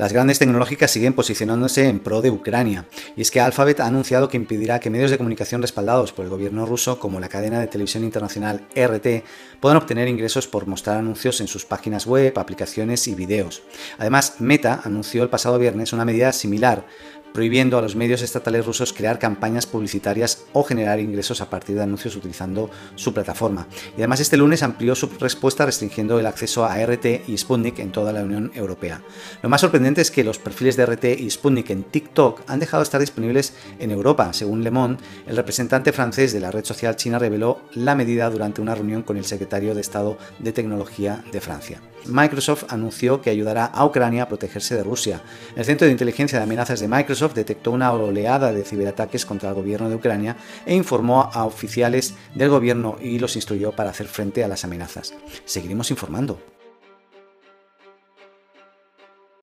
Las grandes tecnológicas siguen posicionándose en pro de Ucrania, y es que Alphabet ha anunciado que impedirá que medios de comunicación respaldados por el gobierno ruso, como la cadena de televisión internacional RT, puedan obtener ingresos por mostrar anuncios en sus páginas web, aplicaciones y videos. Además, Meta anunció el pasado viernes una medida similar prohibiendo a los medios estatales rusos crear campañas publicitarias o generar ingresos a partir de anuncios utilizando su plataforma. Y además este lunes amplió su respuesta restringiendo el acceso a RT y Sputnik en toda la Unión Europea. Lo más sorprendente es que los perfiles de RT y Sputnik en TikTok han dejado de estar disponibles en Europa. Según Le Monde, el representante francés de la red social china reveló la medida durante una reunión con el secretario de Estado de Tecnología de Francia. Microsoft anunció que ayudará a Ucrania a protegerse de Rusia. El Centro de Inteligencia de Amenazas de Microsoft detectó una oleada de ciberataques contra el gobierno de Ucrania e informó a oficiales del gobierno y los instruyó para hacer frente a las amenazas. Seguiremos informando.